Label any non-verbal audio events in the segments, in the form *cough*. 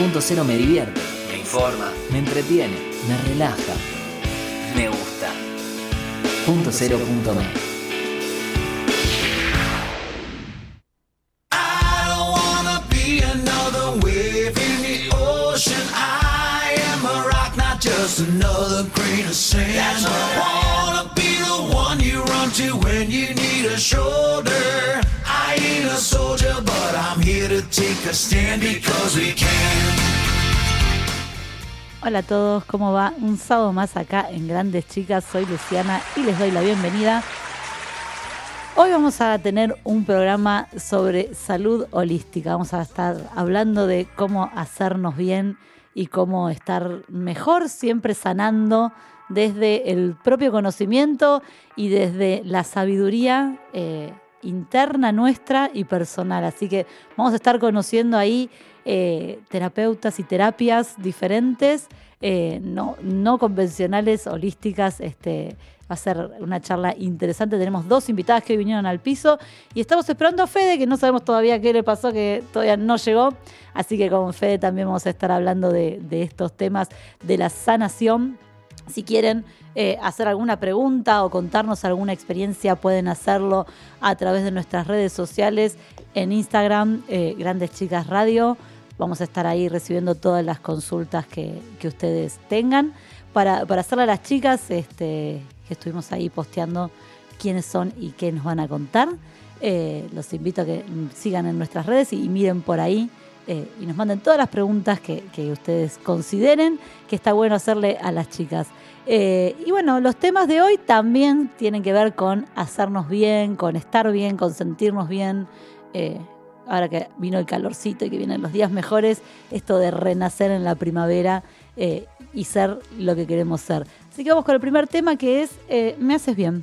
Punto Cero me divierte, me informa, me entretiene, me relaja, me gusta. Punto Cero punto me. Hola a todos, ¿cómo va? Un sábado más acá en Grandes Chicas, soy Luciana y les doy la bienvenida. Hoy vamos a tener un programa sobre salud holística, vamos a estar hablando de cómo hacernos bien y cómo estar mejor, siempre sanando desde el propio conocimiento y desde la sabiduría eh, interna nuestra y personal. Así que vamos a estar conociendo ahí eh, terapeutas y terapias diferentes, eh, no, no convencionales, holísticas. Este, va a ser una charla interesante. Tenemos dos invitadas que vinieron al piso y estamos esperando a Fede, que no sabemos todavía qué le pasó, que todavía no llegó. Así que con Fede también vamos a estar hablando de, de estos temas de la sanación. Si quieren eh, hacer alguna pregunta o contarnos alguna experiencia, pueden hacerlo a través de nuestras redes sociales en Instagram, eh, Grandes Chicas Radio. Vamos a estar ahí recibiendo todas las consultas que, que ustedes tengan. Para, para hacerle a las chicas, este, que estuvimos ahí posteando quiénes son y qué nos van a contar. Eh, los invito a que sigan en nuestras redes y miren por ahí eh, y nos manden todas las preguntas que, que ustedes consideren que está bueno hacerle a las chicas. Eh, y bueno, los temas de hoy también tienen que ver con hacernos bien, con estar bien, con sentirnos bien. Eh, ahora que vino el calorcito y que vienen los días mejores, esto de renacer en la primavera y ser lo que queremos ser. Así que vamos con el primer tema que es Me haces bien.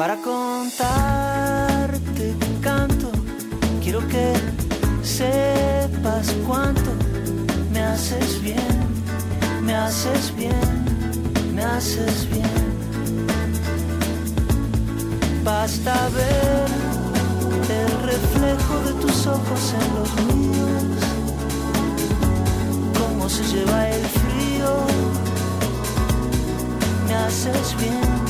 Para contarte que canto, quiero que sepas cuánto me haces bien, me haces bien, me haces bien. Basta ver el reflejo de tus ojos en los míos, cómo se lleva el frío, me haces bien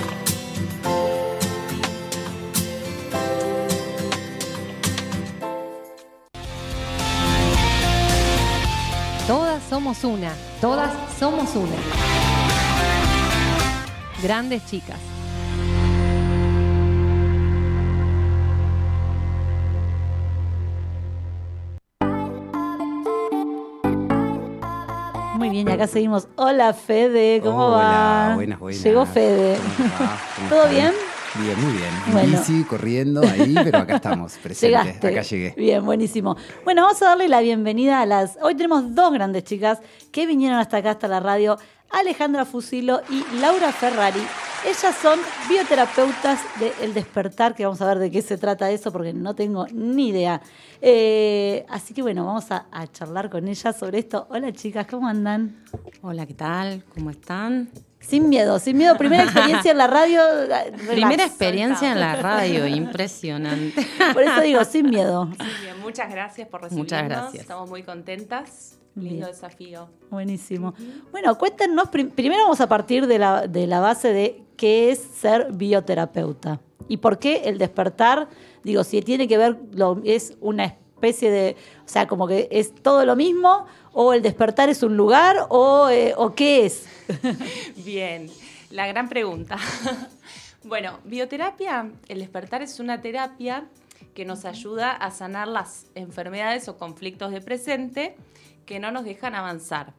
Somos una, todas somos una. Grandes chicas. Muy bien, y acá seguimos. Hola Fede, ¿cómo Hola, va? buenas, buenas. Llegó Fede. ¿Cómo *laughs* va? ¿Cómo ¿Todo están? bien? Bien, muy bien. En Bueno. bici, corriendo ahí, pero acá estamos, *laughs* presentes. Llegaste. Acá llegué. Bien, buenísimo. Bueno, vamos a darle la bienvenida a las. Hoy tenemos dos grandes chicas que vinieron hasta acá, hasta la radio: Alejandra Fusilo y Laura Ferrari. Ellas son bioterapeutas de El Despertar, que vamos a ver de qué se trata eso, porque no tengo ni idea. Eh, así que bueno, vamos a, a charlar con ellas sobre esto. Hola chicas, ¿cómo andan? Hola, ¿qué tal? ¿Cómo están? Sin miedo, sin miedo. Primera experiencia en la radio. relax. Primera experiencia en la radio, impresionante. Por eso digo, sin miedo. Bien, muchas gracias por recibirnos. Muchas gracias. Estamos muy contentas. Lindo desafío. Buenísimo. Bueno, cuéntenos, prim- primero vamos a partir de la, de la base de qué es ser bioterapeuta y por qué el despertar, digo, si tiene que ver, lo, es una especie de, o sea, como que es todo lo mismo o el despertar es un lugar o, eh, o qué es. *laughs* Bien, la gran pregunta. *laughs* bueno, bioterapia, el despertar es una terapia que nos ayuda a sanar las enfermedades o conflictos de presente que no nos dejan avanzar.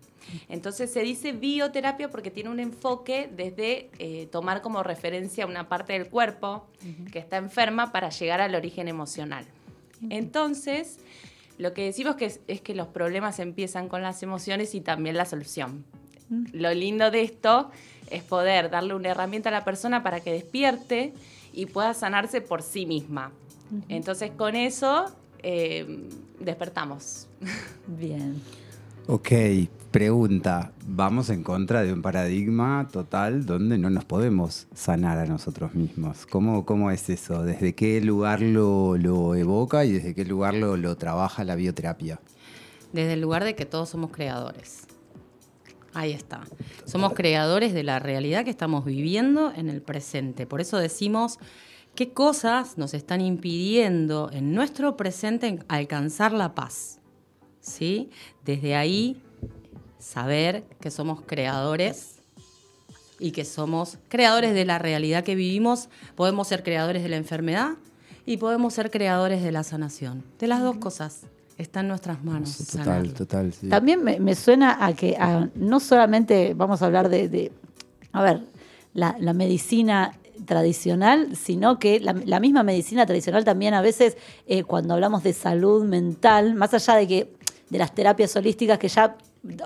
Entonces se dice bioterapia porque tiene un enfoque desde eh, tomar como referencia una parte del cuerpo que está enferma para llegar al origen emocional. Entonces, lo que decimos que es, es que los problemas empiezan con las emociones y también la solución. Lo lindo de esto es poder darle una herramienta a la persona para que despierte y pueda sanarse por sí misma. Entonces, con eso eh, despertamos. *laughs* Bien. Ok, pregunta. Vamos en contra de un paradigma total donde no nos podemos sanar a nosotros mismos. ¿Cómo, cómo es eso? ¿Desde qué lugar lo, lo evoca y desde qué lugar lo, lo trabaja la bioterapia? Desde el lugar de que todos somos creadores. Ahí está. Somos creadores de la realidad que estamos viviendo en el presente. Por eso decimos qué cosas nos están impidiendo en nuestro presente alcanzar la paz. ¿Sí? Desde ahí saber que somos creadores y que somos creadores de la realidad que vivimos. Podemos ser creadores de la enfermedad y podemos ser creadores de la sanación. De las dos cosas. Está en nuestras manos. Total, sanarlo. total. sí. También me, me suena a que a- no solamente vamos a hablar de, de, a ver, la, la medicina tradicional, sino que la, la misma medicina tradicional también a veces eh, cuando hablamos de salud mental, más allá de que de las terapias holísticas que ya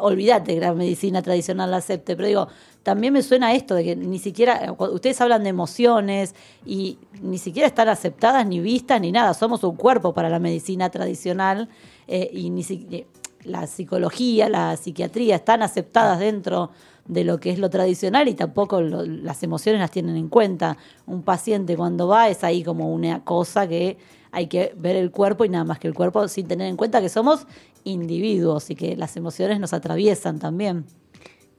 olvídate que la medicina tradicional la acepte, pero digo, también me suena esto de que ni siquiera, cuando ustedes hablan de emociones y ni siquiera están aceptadas ni vistas ni nada, somos un cuerpo para la medicina tradicional eh, y ni si- eh, la psicología, la psiquiatría están aceptadas dentro de lo que es lo tradicional y tampoco las emociones las tienen en cuenta. Un paciente cuando va es ahí como una cosa que hay que ver el cuerpo y nada más que el cuerpo sin tener en cuenta que somos individuos y que las emociones nos atraviesan también.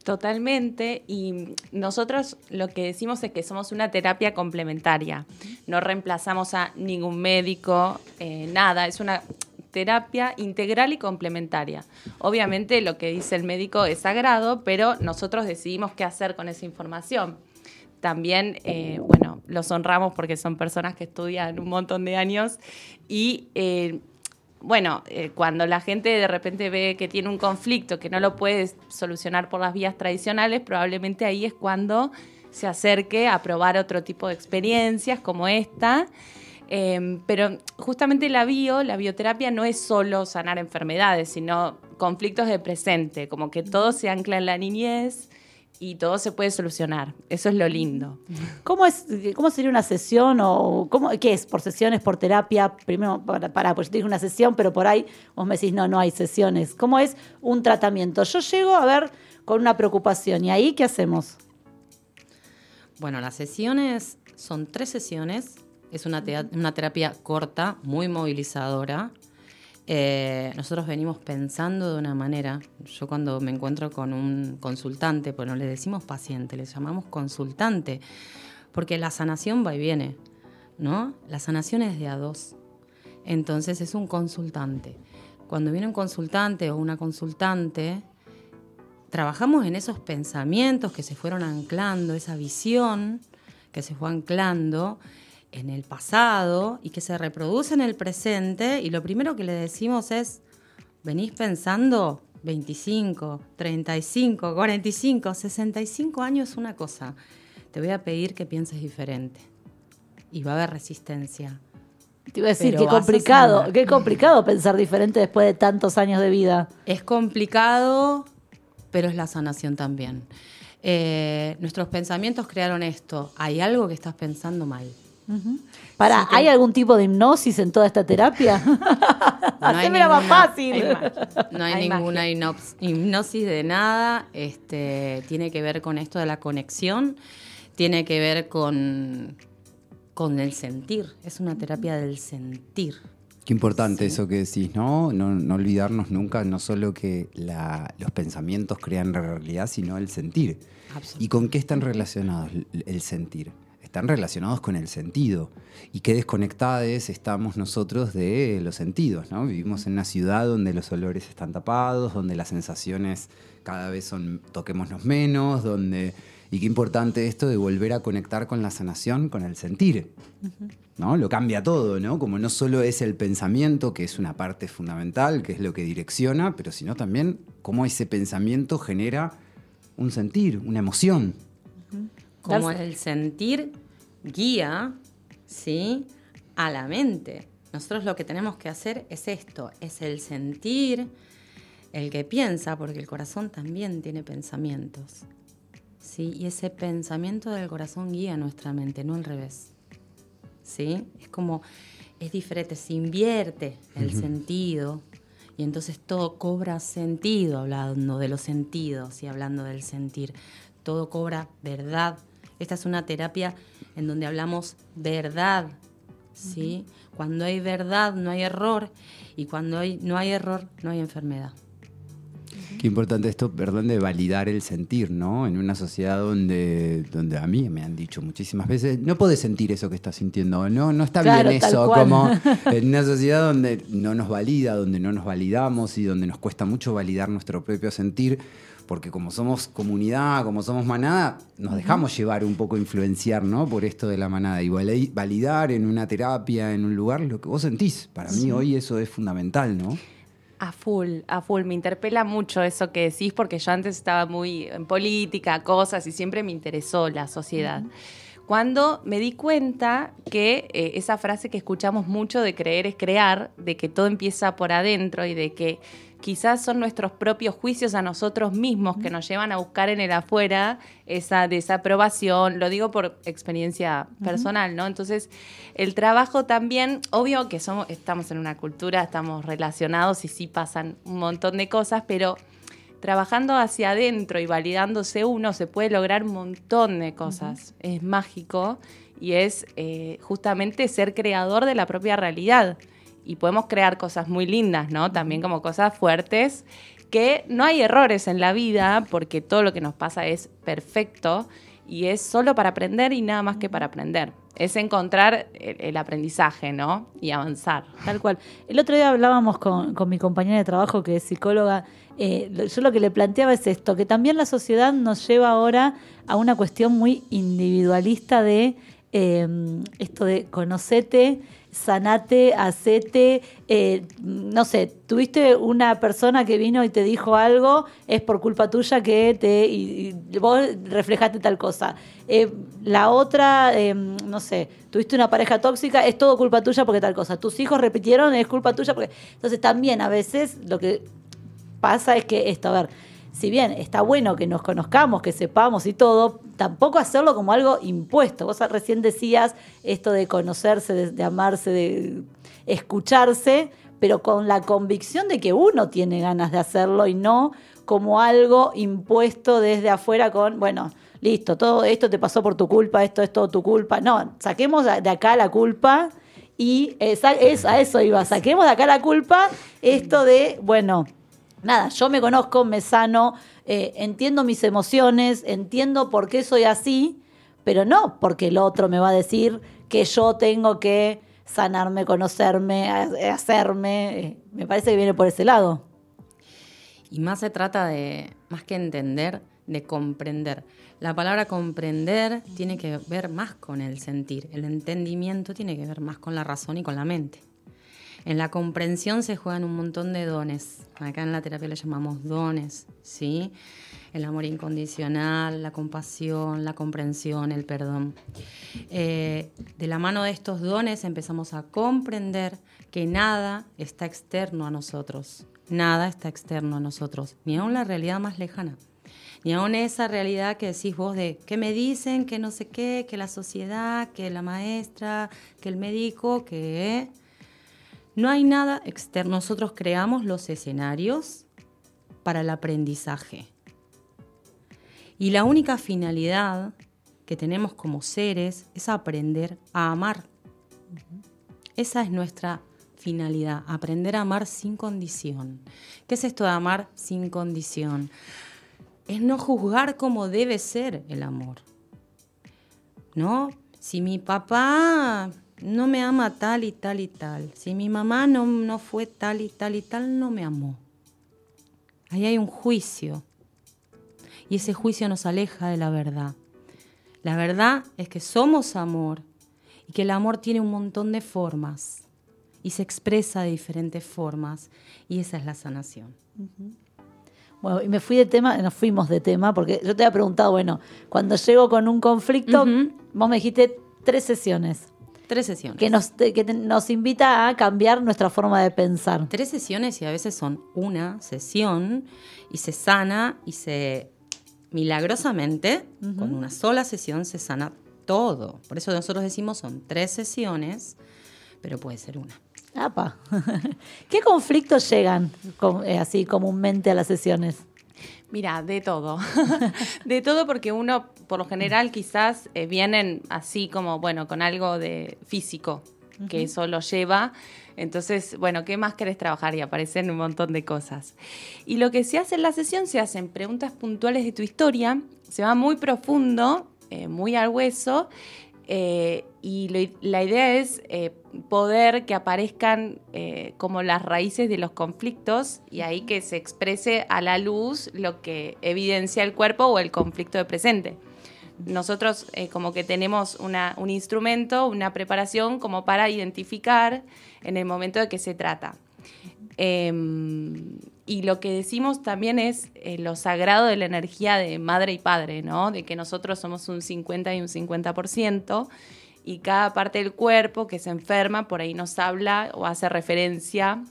Totalmente. Y nosotros lo que decimos es que somos una terapia complementaria. No reemplazamos a ningún médico, eh, nada. Es una terapia integral y complementaria. Obviamente lo que dice el médico es sagrado, pero nosotros decidimos qué hacer con esa información. También, eh, bueno, los honramos porque son personas que estudian un montón de años y eh, bueno, eh, cuando la gente de repente ve que tiene un conflicto que no lo puede solucionar por las vías tradicionales, probablemente ahí es cuando se acerque a probar otro tipo de experiencias como esta. Eh, pero justamente la bio, la bioterapia no es solo sanar enfermedades, sino conflictos de presente, como que todo se ancla en la niñez y todo se puede solucionar. Eso es lo lindo. ¿Cómo, es, ¿Cómo sería una sesión o cómo, qué es? ¿Por sesiones, por terapia? Primero, para, para pues yo te dije una sesión, pero por ahí vos me decís, no, no hay sesiones. ¿Cómo es un tratamiento? Yo llego a ver con una preocupación y ahí, ¿qué hacemos? Bueno, las sesiones son tres sesiones. Es una, una terapia corta, muy movilizadora. Eh, nosotros venimos pensando de una manera. Yo cuando me encuentro con un consultante, pues no le decimos paciente, le llamamos consultante, porque la sanación va y viene, ¿no? La sanación es de a dos. Entonces es un consultante. Cuando viene un consultante o una consultante, trabajamos en esos pensamientos que se fueron anclando, esa visión que se fue anclando en el pasado y que se reproduce en el presente y lo primero que le decimos es, venís pensando 25, 35, 45, 65 años una cosa, te voy a pedir que pienses diferente y va a haber resistencia. Te iba a decir, Pero qué complicado, qué complicado pensar diferente después de tantos años de vida. Es complicado, pero es la sanación también. Eh, nuestros pensamientos crearon esto. Hay algo que estás pensando mal. Para, Sí, que- ¿hay algún tipo de hipnosis en toda esta terapia? *laughs* No hay Hacémela más ninguna- fácil. hay. No hay, Hay ninguna magia. hipnosis de nada. Este, tiene que ver con esto de la conexión. Tiene que ver con, con el sentir. Es una terapia del sentir. Qué importante eso que decís, ¿no? ¿no? no olvidarnos nunca, no solo que la- los pensamientos crean realidad, sino el sentir. ¿Y con qué están relacionados el, el sentir? Están relacionados con el sentido. Y qué desconectados estamos nosotros de los sentidos, ¿no? Vivimos en una ciudad donde los olores están tapados, donde las sensaciones cada vez son toquémonos menos, donde... Y qué importante esto de volver a conectar con la sanación, con el sentir. ¿no? Lo cambia todo, ¿no? Como no solo es el pensamiento, que es una parte fundamental, que es lo que direcciona, pero sino también cómo ese pensamiento genera un sentir, una emoción. Como Darse- el sentir guía, ¿sí? A la mente. Nosotros lo que tenemos que hacer es esto, es el sentir, el que piensa, porque el corazón también tiene pensamientos. ¿Sí? Y ese pensamiento del corazón guía nuestra mente, no al revés. ¿Sí? Es como, es diferente, se invierte el sentido y entonces todo cobra sentido, hablando de los sentidos y hablando del sentir. Todo cobra verdad. Esta es una terapia en donde hablamos verdad, ¿sí? Cuando hay verdad no hay error y cuando hay, no hay error no hay enfermedad. Qué importante esto, perdón, de validar el sentir, ¿no? En una sociedad donde, donde a mí me han dicho muchísimas veces, no podés sentir eso que estás sintiendo, no, no está Claro, bien eso, como *laughs* en una sociedad donde no nos valida, donde no nos validamos y donde nos cuesta mucho validar nuestro propio sentir, porque como somos comunidad, como somos manada, nos dejamos llevar un poco, influenciar, ¿no? Por esto de la manada y vali- validar en una terapia, en un lugar, lo que vos sentís. Para mí hoy eso es fundamental, ¿no? A full, a full. Me interpela mucho eso que decís porque yo antes estaba muy en política, cosas, y siempre me interesó la sociedad. Cuando me di cuenta que eh, esa frase que escuchamos mucho de creer es crear, de que todo empieza por adentro y de que quizás son nuestros propios juicios a nosotros mismos que nos llevan a buscar en el afuera esa desaprobación, lo digo por experiencia personal, ¿no? Entonces, el trabajo también, obvio que somos, estamos en una cultura, estamos relacionados y sí pasan un montón de cosas, pero trabajando hacia adentro y validándose uno se puede lograr un montón de cosas. Es mágico y es eh, justamente ser creador de la propia realidad. Y podemos crear cosas muy lindas, ¿no? También como cosas fuertes, que no hay errores en la vida porque todo lo que nos pasa es perfecto y es solo para aprender y nada más que para aprender. Es encontrar el, aprendizaje, ¿no? Y avanzar. Tal cual. El otro día hablábamos con, con mi compañera de trabajo, que es psicóloga. eh, yo lo que le planteaba es esto, que también la sociedad nos lleva ahora a una cuestión muy individualista de eh, esto de conocete, sanate, hacete, eh, no sé, tuviste una persona que vino y te dijo algo, es por culpa tuya que te y, vos reflejaste tal cosa. Eh, la otra, eh, no sé, tuviste una pareja tóxica, es todo culpa tuya porque tal cosa. Tus hijos repitieron, es culpa tuya porque... Entonces también a veces lo que pasa es que esto, a ver, si bien está bueno que nos conozcamos, que sepamos y todo, tampoco hacerlo como algo impuesto. Vos recién decías esto de conocerse, de, amarse, de escucharse, pero con la convicción de que uno tiene ganas de hacerlo y no como algo impuesto desde afuera con, bueno, listo, todo esto te pasó por tu culpa, esto es todo tu culpa. No, saquemos de acá la culpa y a eso iba, saquemos de acá la culpa esto de, bueno, nada, yo me conozco, me sano, eh, entiendo mis emociones, entiendo por qué soy así, pero no porque el otro me va a decir que yo tengo que sanarme, conocerme, ha- hacerme. eh, Me parece que viene por ese lado. Y más se trata de, más que entender, de comprender. La palabra comprender tiene que ver más con el sentir. El entendimiento tiene que ver más con la razón y con la mente. En la comprensión se juegan un montón de dones. Acá en la terapia le llamamos dones, ¿sí? El amor incondicional, la compasión, la comprensión, el perdón. Eh, de la mano de estos dones empezamos a comprender que nada está externo a nosotros. Nada está externo a nosotros, ni aun la realidad más lejana. Ni aun esa realidad que decís vos de que me dicen, que no sé qué, que la sociedad, que la maestra, que el médico, que... No hay nada externo. Nosotros creamos los escenarios para el aprendizaje. Y la única finalidad que tenemos como seres es aprender a amar. Esa es nuestra finalidad, aprender a amar sin condición. ¿Qué es esto de amar sin condición? Es no juzgar como debe ser el amor. ¿No? Si mi papá no me ama tal y tal y tal, si mi mamá no, no fue tal y tal y tal, no me amó. Ahí hay un juicio. Y ese juicio nos aleja de la verdad. La verdad es que somos amor y que el amor tiene un montón de formas y se expresa de diferentes formas y esa es la sanación. Bueno, y me fui de tema, nos fuimos de tema, porque yo te había preguntado, bueno, cuando llego con un conflicto, vos me dijiste tres sesiones, Tres sesiones. que, nos, que nos invita a cambiar nuestra forma de pensar. Tres sesiones y a veces son una sesión y se sana y se milagrosamente con una sola sesión se sana todo. Por eso nosotros decimos son tres sesiones, pero puede ser una. Apa. *laughs* ¿Qué conflictos llegan eh, así comúnmente a las sesiones? Mira, de todo. *laughs* de todo porque uno, por lo general, quizás eh, vienen así como, bueno, con algo de físico, que eso lo lleva. Entonces, bueno, ¿qué más querés trabajar? Y aparecen un montón de cosas. Y lo que se hace en la sesión, se hacen preguntas puntuales de tu historia, se va muy profundo, eh, muy al hueso, eh, y lo- la idea es eh, poder que aparezcan eh, como las raíces de los conflictos y ahí que se exprese a la luz lo que evidencia el cuerpo o el conflicto de presente. Nosotros eh, como que tenemos una- un instrumento, una preparación como para identificar en el momento de qué se trata. Y lo que decimos también es eh, lo sagrado de la energía de madre y padre, ¿no? De que nosotros somos un 50 y un 50%, y cada parte del cuerpo que se enferma por ahí nos habla o hace referencia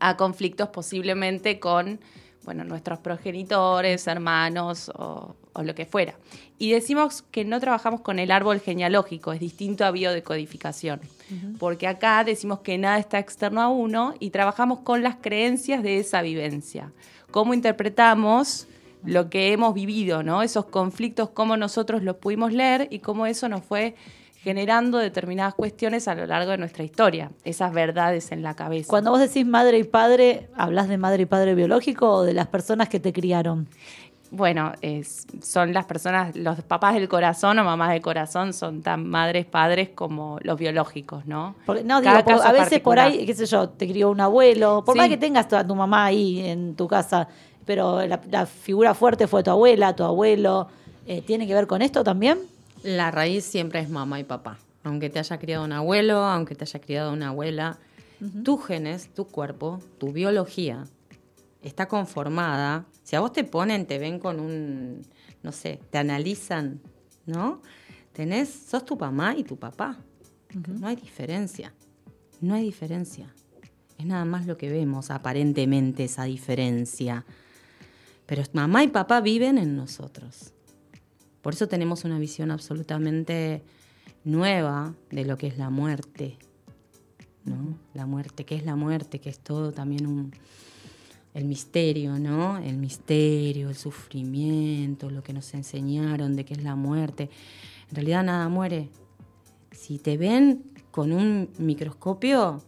a conflictos posiblemente con bueno, nuestros progenitores, hermanos o lo que fuera. Y decimos que no trabajamos con el árbol genealógico, es distinto a biodecodificación, porque acá decimos que nada está externo a uno y trabajamos con las creencias de esa vivencia. ¿Cómo interpretamos lo que hemos vivido, ¿no? esos conflictos, cómo nosotros los pudimos leer y cómo eso nos fue generando determinadas cuestiones a lo largo de nuestra historia, esas verdades en la cabeza. Cuando vos decís madre y padre, ¿hablas de madre y padre biológico o de las personas que te criaron? Bueno, es- son las personas, los papás del corazón o mamás del corazón son tan madres, padres como los biológicos, ¿no? Porque, no, Cada digo, por- a veces por ahí, qué sé yo, te crió un abuelo, por Sí. más que tengas a tu mamá ahí en tu casa, pero la, la figura fuerte fue tu abuela, tu abuelo, eh, ¿tiene que ver con esto también? La raíz siempre es mamá y papá. Aunque te haya criado un abuelo, aunque te haya criado una abuela, tus genes, tu cuerpo, tu biología está conformada. Si a vos te ponen, te ven con un, no sé, te analizan, ¿no? Tenés, sos tu mamá y tu papá. No hay diferencia. No hay diferencia. Es nada más lo que vemos, aparentemente, esa diferencia. Pero mamá y papá viven en nosotros. Por eso tenemos una visión absolutamente nueva de lo que es la muerte. ¿no? La muerte, ¿qué es la muerte? Que es todo también un, el misterio, ¿no? El misterio, el sufrimiento, lo que nos enseñaron de qué es la muerte. En realidad nada muere. Si te ven con un microscopio,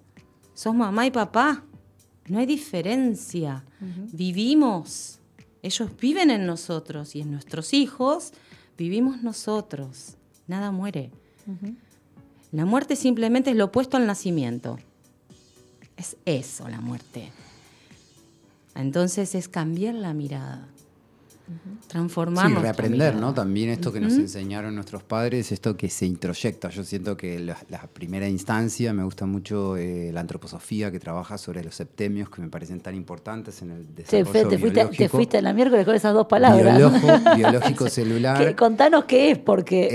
sos mamá y papá. No hay diferencia. Vivimos. Ellos viven en nosotros y en nuestros hijos vivimos nosotros. Nada muere. La muerte simplemente es lo opuesto al nacimiento. Es eso la muerte. Entonces es cambiar la mirada. Transformarnos. Sí, reaprender, ¿no? También esto que nos enseñaron nuestros padres, esto que se introyecta. Yo siento que la, la primera instancia, me gusta mucho eh, la antroposofía que trabaja sobre los septemios, que me parecen tan importantes en el desarrollo te fuiste, te fuiste en la miércoles con esas dos palabras. Biolojo- biológico *laughs* celular. ¿Qué- contanos qué es, porque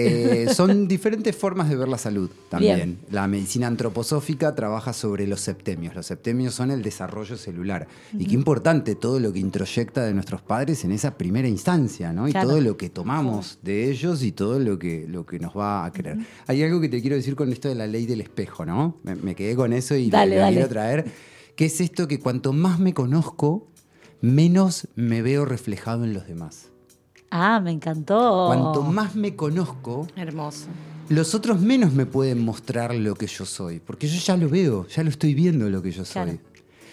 Eh, son diferentes formas de ver la salud también. Bien. La medicina antroposófica trabaja sobre los septemios. Los septemios son el desarrollo celular. Y qué importante todo lo que introyecta de nuestros padres en esa primera instancia, ¿no? Y Claro. todo lo que tomamos de ellos y todo lo que, lo que nos va a creer. Hay algo que te quiero decir con esto de la ley del espejo, ¿no? Me, me quedé con eso y Dale, lo dale. quiero traer. Que es esto que cuanto más me conozco, menos me veo reflejado en los demás. Ah, me encantó. Cuanto más me conozco, Hermoso. los otros menos me pueden mostrar lo que yo soy, porque yo ya lo veo, ya lo estoy viendo lo que yo soy. Claro.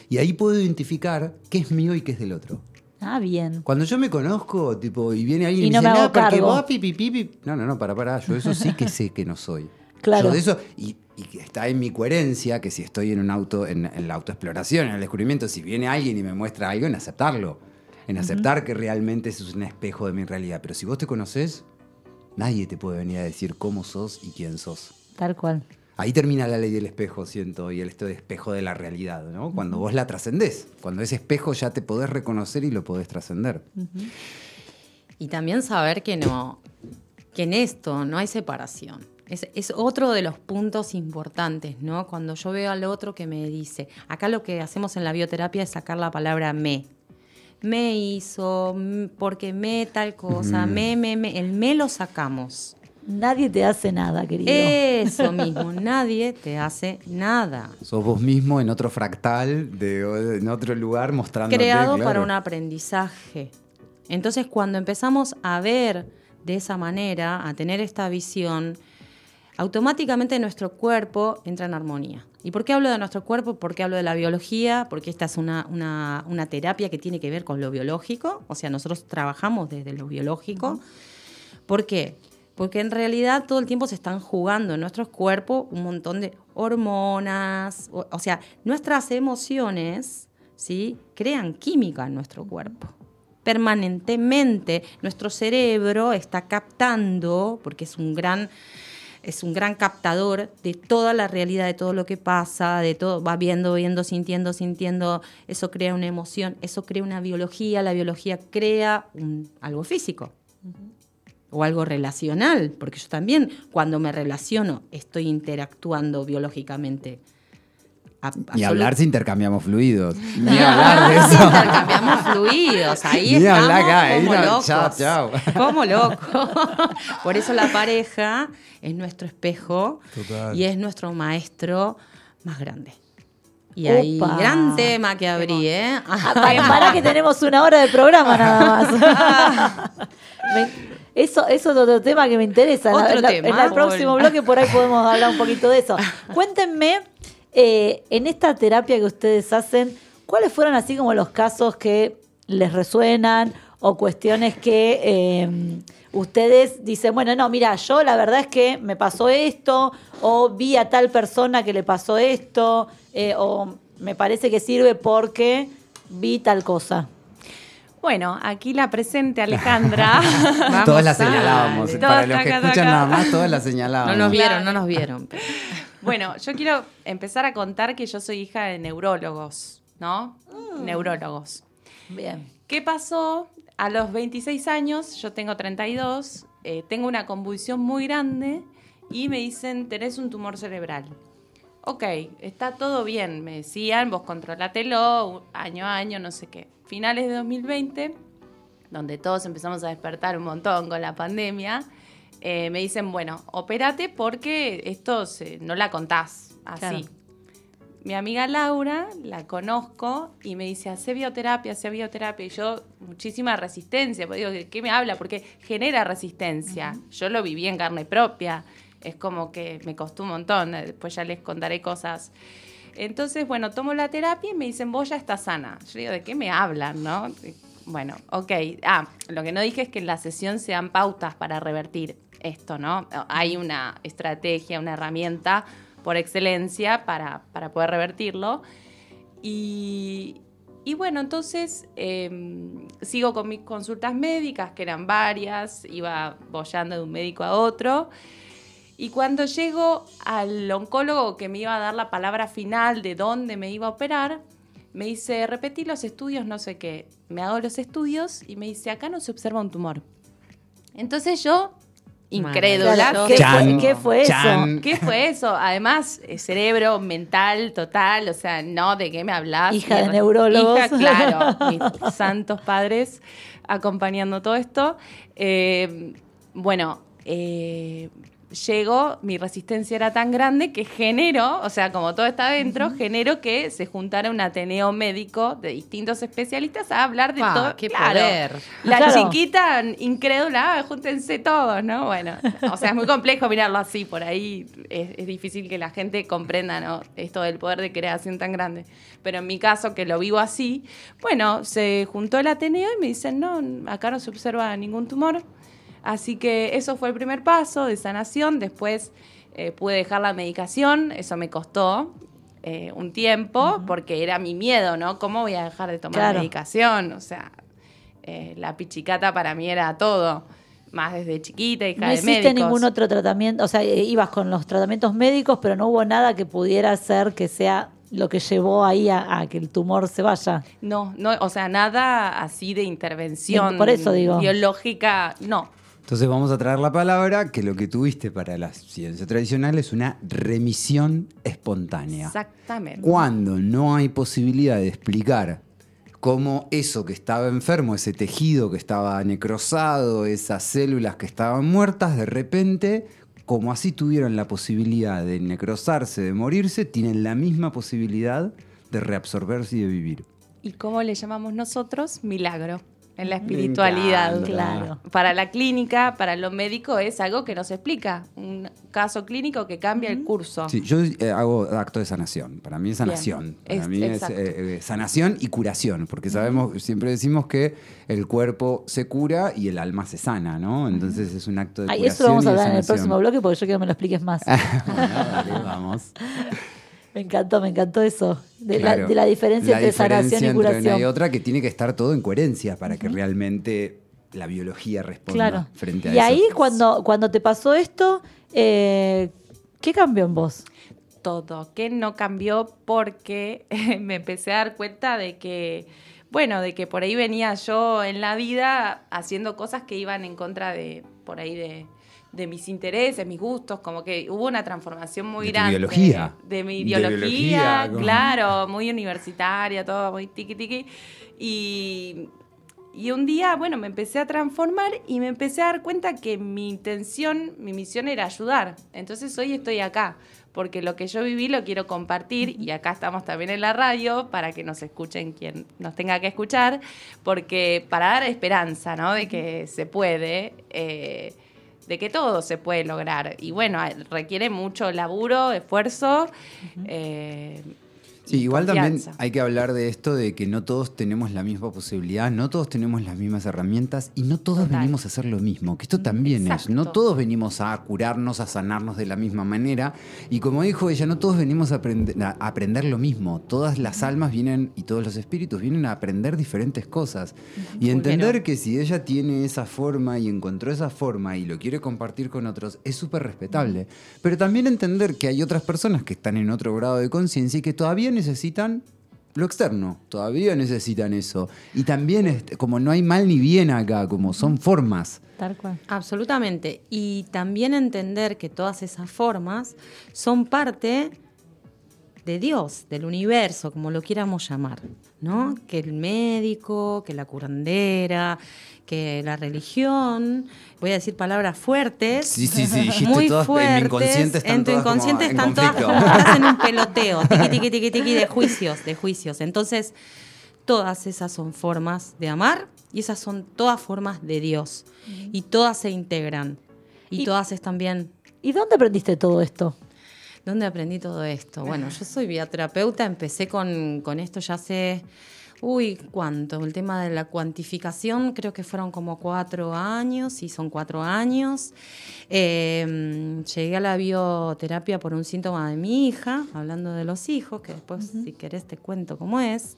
Y ahí puedo identificar qué es mío y qué es del otro. Ah, bien. Cuando yo me conozco, tipo, y viene alguien Y y, no me dice, me no, porque cargo". vos pi, pi, pi, pi". No, no, no, para, para, yo eso sí que sé que no soy. *laughs* Claro. Yo de eso, y, y está en mi coherencia, que si estoy en un auto, en, en la autoexploración, en el descubrimiento, si viene alguien y me muestra algo, en aceptarlo. En aceptar que realmente eso es un espejo de mi realidad. Pero si vos te conoces, nadie te puede venir a decir cómo sos y quién sos. Tal cual. Ahí termina la ley del espejo, siento, y el espejo de la realidad, ¿no? Cuando vos la trascendés, cuando ese espejo ya te podés reconocer y lo podés trascender. Y también saber que no, que en esto no hay separación. Es, es otro de los puntos importantes, ¿no? Cuando yo veo al otro que me dice, acá lo que hacemos en la bioterapia es sacar la palabra me. Me hizo, porque me tal cosa, me, me, me. El me lo sacamos. Nadie te hace nada, querido. Eso *laughs* mismo, nadie te hace nada. Sos vos mismo en otro fractal, de, en otro lugar, mostrándote. creado claro. para un aprendizaje. Entonces, cuando empezamos a ver de esa manera, a tener esta visión, automáticamente nuestro cuerpo entra en armonía. ¿Y por qué hablo de nuestro cuerpo? ¿Por qué hablo de la biología? Porque esta es una, una- una terapia que tiene que ver con lo biológico, o sea, nosotros trabajamos desde lo biológico. ¿Por qué? Porque en realidad todo el tiempo se están jugando en nuestros cuerpos un montón de hormonas, o, o sea, nuestras emociones, ¿sí? Crean química en nuestro cuerpo. Permanentemente nuestro cerebro está captando, porque es un gran es un gran captador de toda la realidad, de todo lo que pasa, de todo, va viendo, viendo, sintiendo, sintiendo, eso crea una emoción, eso crea una biología, la biología crea un- algo físico o algo relacional, porque yo también cuando me relaciono estoy interactuando biológicamente. A- Ni absolut- hablar si intercambiamos fluidos. *laughs* Ni hablar de eso. intercambiamos fluidos, ahí Ni estamos hablar acá, ahí como no, locos. chao, chao. Como locos. *laughs* Por eso la pareja es nuestro espejo Total. y es nuestro maestro más grande. Y ahí, gran tema que abrí, ¿eh? Ah, pa- Para que tenemos una hora de programa nada más. *laughs* Me- eso, eso es otro tema que me interesa. Otro en la- tema. En el próximo bloque por ahí podemos hablar un poquito de eso. *laughs* Cuéntenme, eh, en esta terapia que ustedes hacen, ¿cuáles fueron así como los casos que les resuenan o cuestiones que eh, ustedes dicen, bueno, no, mira, yo la verdad es que me pasó esto, o vi a tal persona que le pasó esto, eh, o me parece que sirve porque vi tal cosa? Bueno, aquí la presente Alejandra. *laughs* Todas la señalábamos. Todas Para los que taca, escuchan taca. nada más, todas la señalábamos. No nos vieron, no nos vieron. *laughs* Bueno, yo quiero empezar a contar que yo soy hija de neurólogos, ¿no? Neurólogos. Bien. ¿Qué pasó? A los 26 años, yo tengo 32, eh, tengo una convulsión muy grande y me dicen, tenés un tumor cerebral. Ok, está todo bien, me decían, vos controlatelo, año a año, no sé qué. Finales de 2020, donde todos empezamos a despertar un montón con la pandemia, eh, me dicen, bueno, opérate porque esto no la contás así. Mi amiga Laura, la conozco y me dice, hace bioterapia, hace bioterapia. Y yo, muchísima resistencia. Pues digo, ¿de qué me habla? Porque genera resistencia. Yo lo viví en carne propia. Es como que me costó un montón. Después ya les contaré cosas. Entonces, bueno, tomo la terapia y me dicen, vos ya estás sana. Yo digo, ¿de qué me hablan, no? Bueno, ok. Ah, lo que no dije es que en la sesión se dan pautas para revertir esto, ¿no? Hay una estrategia, una herramienta por excelencia para, para poder revertirlo. Y, y bueno, entonces eh, sigo con mis consultas médicas, que eran varias, iba bollando de un médico a otro. Y cuando llego al oncólogo que me iba a dar la palabra final de dónde me iba a operar, me dice, repetí los estudios, no sé qué. Me hago los estudios y me dice, acá no se observa un tumor. Entonces yo, incrédula, ¿qué ¿Qué, Chan, fue, qué fue chan. eso? ¿Qué fue eso? Además, eh, cerebro mental total, o sea, no, ¿de qué me hablas? Hija de neurólogos. Hija, claro, *laughs* mis santos padres acompañando todo esto. Eh, bueno, eh, llego, mi resistencia era tan grande que genero, o sea, como todo está adentro, genero que se juntara un ateneo médico de distintos especialistas a hablar de todo. qué Claro, poder. La Claro. chiquita incrédula, ah, júntense todos, ¿no? Bueno, o sea, es muy complejo mirarlo así, por ahí es, es difícil que la gente comprenda, ¿no? Esto del poder de creación tan grande. Pero en mi caso, que lo vivo así, bueno, se juntó el Ateneo y me dicen, no, acá no se observa ningún tumor. Así que eso fue el primer paso de sanación. Después eh, pude dejar la medicación, eso me costó eh, un tiempo, porque era mi miedo, ¿no? ¿Cómo voy a dejar de tomar Claro. medicación? O sea, eh, la pichicata para mí era todo, más desde chiquita, hija No de hiciste médicos. ningún otro tratamiento, o sea, ibas con los tratamientos médicos, pero no hubo nada que pudiera ser que sea lo que llevó ahí a, a que el tumor se vaya. No, no, o sea, nada así de intervención Por eso digo. biológica, no. Entonces vamos a traer la palabra que lo que tuviste para la ciencia tradicional es una remisión espontánea. Exactamente. Cuando no hay posibilidad de explicar cómo eso que estaba enfermo, ese tejido que estaba necrosado, esas células que estaban muertas, de repente, como así tuvieron la posibilidad de necrosarse, de morirse, tienen la misma posibilidad de reabsorberse y de vivir. ¿Y cómo le llamamos nosotros? Milagro en la espiritualidad. Claro. Para la clínica, para lo médico, es algo que no se explica. Un caso clínico que cambia el curso. Sí, yo eh, hago acto de sanación. Para mí es Bien. sanación. Para Es- mí es exacto. eh, eh, sanación y curación, porque sabemos, siempre decimos que el cuerpo se cura y el alma se sana, ¿no? Entonces es un acto de Ay, curación. eso lo vamos a hablar en el próximo bloque porque yo quiero que me lo expliques más. *laughs* Bueno, dale, vamos. Me encantó, me encantó eso. De, Claro. la, de la diferencia La entre sanación diferencia y entre una curación. y otra que tiene que estar todo en coherencia para que realmente la biología responda Claro. frente a Y eso. ahí, cuando, cuando te pasó esto, eh, ¿qué cambió en vos? todo, que no cambió porque *laughs* me empecé a dar cuenta de que, bueno, de que por ahí venía yo en la vida haciendo cosas que iban en contra de, por ahí de, de mis intereses, mis gustos, como que hubo una transformación muy De grande. De mi De ideología, biología, como- claro, muy universitaria, todo muy tiki tiki. Y, y un día, bueno, me empecé a transformar y me empecé a dar cuenta que mi intención, mi misión era ayudar. Entonces hoy estoy acá, porque lo que yo viví lo quiero compartir y acá estamos también en la radio para que nos escuchen quien nos tenga que escuchar, porque para dar esperanza, ¿no? De que se puede. eh, de que todo se puede lograr. Y bueno, requiere mucho laburo, esfuerzo. eh, Sí, igual también hay que hablar de esto de que no todos tenemos la misma posibilidad, no todos tenemos las mismas herramientas y no todos Total. venimos a hacer lo mismo, que esto también es, no todos venimos a curarnos, a sanarnos de la misma manera y como dijo ella, no todos venimos a aprender, a aprender lo mismo, todas las almas vienen y todos los espíritus vienen a aprender diferentes cosas y entender que si ella tiene esa forma y encontró esa forma y lo quiere compartir con otros, es súper respetable, pero también entender que hay otras personas que están en otro grado de conciencia y que todavía necesitan lo externo, todavía necesitan eso. Y también, como no hay mal ni bien acá, como son formas. Tal cual. Absolutamente. Y también entender que todas esas formas son parte de Dios, del universo, como lo quieramos llamar, ¿no? Que el médico, que la curandera, que la religión, voy a decir palabras fuertes, Sí, sí, sí, *laughs* dijiste muy todas, en mi fuertes. inconsciente están en tu todas como inconsciente en están todas como estás en un *laughs* peloteo, tiqui, tiqui, tiqui, tiqui, de juicios, de juicios. Entonces, todas esas son formas de amar y esas son todas formas de Dios. Y todas se integran. Y, Y- todas están bien. ¿Y dónde aprendiste todo esto? ¿Dónde aprendí todo esto? *laughs* Bueno, yo soy bioterapeuta, empecé con, con esto ya hace, uy, ¿cuánto? El tema de la cuantificación, creo que fueron como cuatro años, sí, son cuatro años. Eh, llegué a la bioterapia por un síntoma de mi hija, hablando de los hijos, que después, si querés, te cuento cómo es.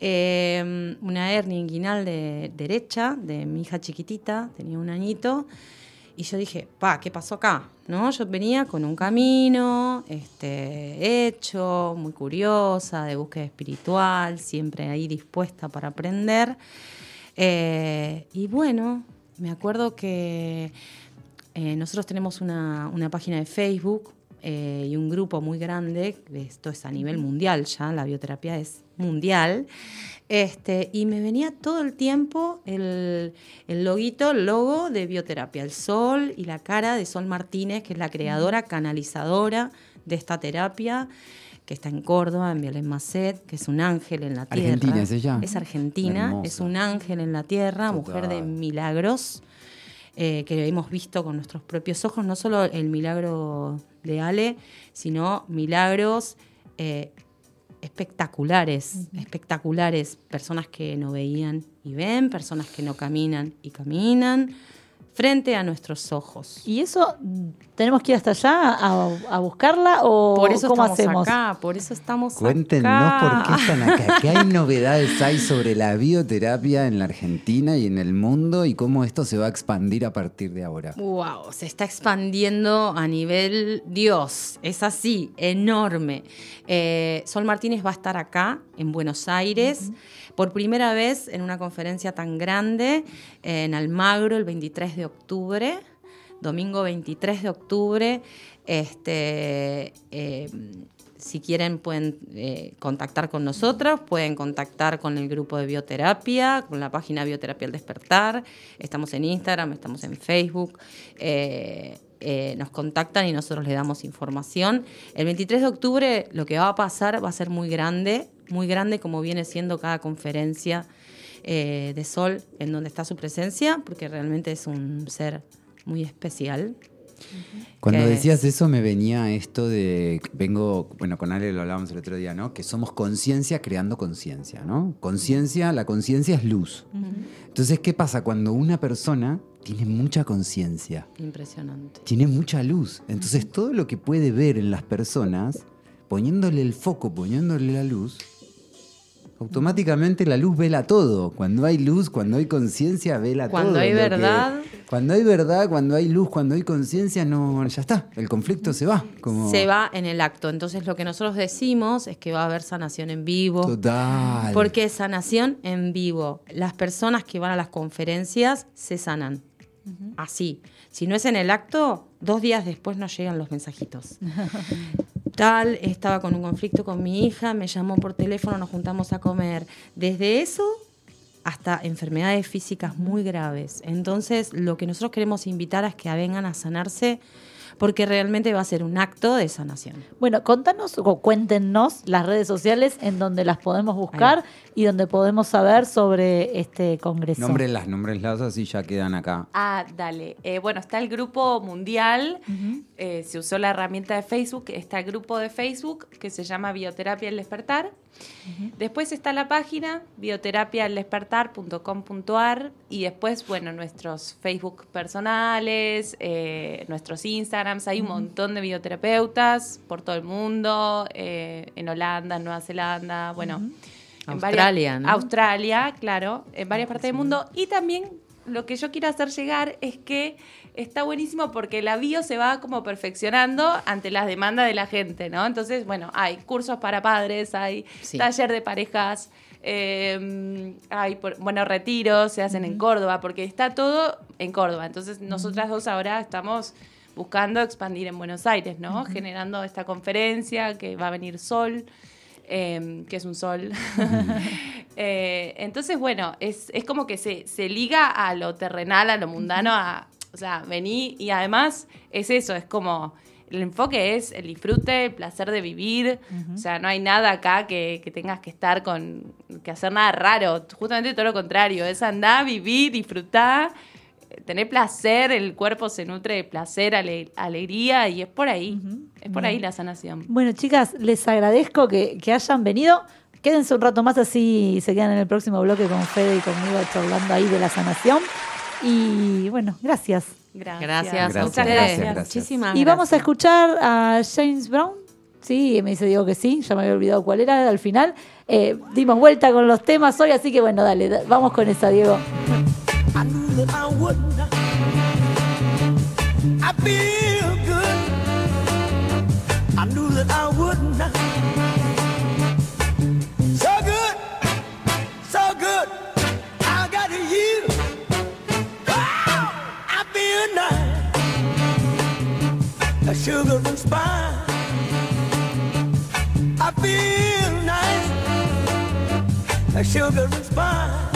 Eh, una hernia inguinal de derecha de mi hija chiquitita, tenía un añito. Y yo dije, pa, ¿qué pasó acá? ¿No? Yo venía con un camino este, hecho, muy curiosa, de búsqueda espiritual, siempre ahí dispuesta para aprender. Eh, y bueno, me acuerdo que eh, nosotros tenemos una, una página de Facebook eh, y un grupo muy grande, esto es a nivel mundial ya, la bioterapia es mundial, este, y me venía todo el tiempo el, el loguito, el logo de bioterapia, el sol y la cara de Sol Martínez, que es la creadora, canalizadora de esta terapia, que está en Córdoba, en Violén Macet, que es un ángel en la tierra. Argentina es ella. Es argentina, Hermosa. es un ángel en la tierra, mujer de milagros eh, que hemos visto con nuestros propios ojos, no solo el milagro de Ale, sino milagros eh, espectaculares, espectaculares, personas que no veían y ven, personas que no caminan y caminan frente a nuestros ojos. ¿Y eso tenemos que ir hasta allá a, a buscarla o Por eso cómo estamos hacemos? acá, por eso estamos Cuéntenos acá. por qué están acá. *laughs* ¿Qué hay novedades hay sobre la bioterapia en la Argentina y en el mundo y cómo esto se va a expandir a partir de ahora? Wow, se está expandiendo a nivel Dios, es así, enorme. Eh, Sol Martínez va a estar acá, en Buenos Aires, por primera vez en una conferencia tan grande, en Almagro, el 23 de octubre, domingo 23 de octubre. Este, eh, si quieren pueden eh, contactar con nosotros, pueden contactar con el grupo de bioterapia, con la página Bioterapia al Despertar. Estamos en Instagram, estamos en Facebook. eh, nos contactan y nosotros le damos información. El 23 de octubre lo que va a pasar va a ser muy grande, muy grande como viene siendo cada conferencia eh, de Sol en donde está su presencia, porque realmente es un ser muy especial. Cuando que decías eso me venía esto de, vengo, bueno, con Ale lo hablábamos el otro día, ¿no? Que somos conciencia creando conciencia, ¿no? Conciencia, la conciencia es luz. Entonces, ¿qué pasa cuando una persona tiene mucha conciencia? Impresionante. Tiene mucha luz. Entonces, todo lo que puede ver en las personas, poniéndole el foco, poniéndole la luz, automáticamente la luz vela todo. Cuando hay luz, cuando hay conciencia, vela todo. Cuando hay que- verdad. cuando hay verdad, cuando hay luz, cuando hay conciencia, no, ya está. El conflicto se va. Como... Se va en el acto. Entonces lo que nosotros decimos es que va a haber sanación en vivo. Total. Porque es sanación en vivo. Las personas que van a las conferencias se sanan. Así. Si no es en el acto, dos días después nos llegan los mensajitos. *laughs* Estaba con un conflicto con mi hija, me llamó por teléfono, nos juntamos a comer. Desde eso hasta enfermedades físicas muy graves. Entonces, lo que nosotros queremos invitar es que vengan a sanarse porque realmente va a ser un acto de sanación. Bueno, contanos o cuéntenos las redes sociales en donde las podemos buscar y donde podemos saber sobre este congreso. Nómbrenlas, nómbrenlas así ya quedan acá. Ah, dale. Eh, bueno, está el grupo mundial. eh, se usó la herramienta de Facebook. Está el grupo de Facebook que se llama Bioterapia El Despertar. Después está la página bioterapialdespertar.com.ar y después, bueno, nuestros Facebook personales, eh, nuestros Instagrams. Hay un montón de bioterapeutas por todo el mundo, eh, en Holanda, en Nueva Zelanda, bueno. en varias- Australia, ¿no? Australia, claro, en varias partes del mundo. Y también lo que yo quiero hacer llegar es que está buenísimo porque la bio se va como perfeccionando ante las demandas de la gente, ¿no? Entonces, bueno, hay cursos para padres, hay Sí. taller de parejas, eh, hay, bueno, retiros se hacen en Córdoba, porque está todo en Córdoba. Entonces, nosotras dos ahora estamos buscando expandir en Buenos Aires, ¿no? Generando esta conferencia que va a venir Sol. eh, que es un sol. *laughs* Eh, entonces, bueno, es, es como que se, se liga a lo terrenal, a lo mundano, a, o sea, vení y además es eso, es como, el enfoque es el disfrute, el placer de vivir, o sea, no hay nada acá que, que tengas que estar con, que hacer nada raro, justamente todo lo contrario, es andar, vivir, disfrutar, tener placer, el cuerpo se nutre de placer, ale- alegría y es por ahí, es por ahí la sanación. Bueno, chicas, les agradezco que, que hayan venido. Quédense un rato más así se quedan en el próximo bloque con Fede y conmigo charlando ahí de la sanación. Y bueno, gracias. Gracias. Gracias, a Gracias, ustedes. gracias, gracias. Muchísimas Y vamos a gracias. escuchar a James Brown. Sí, me dice Diego que sí, ya me había olvidado cuál era al final. Eh, dimos vuelta con los temas hoy, así que bueno, dale, da- vamos con esa, Diego. I knew that I A sugar and spice. I feel nice. A sugar and spice.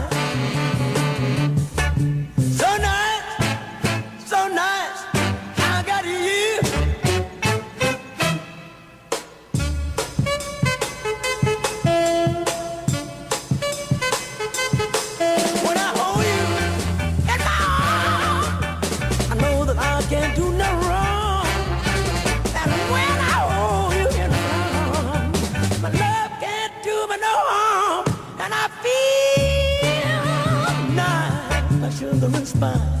bye.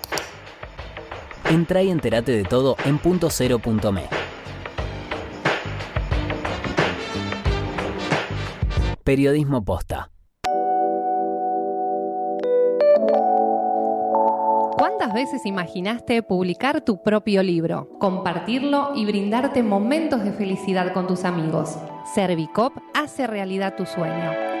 Entra y entérate de todo en punto cero punto me. Periodismo posta. ¿Cuántas veces imaginaste publicar tu propio libro, compartirlo y brindarte momentos de felicidad con tus amigos? Servicop hace realidad tu sueño.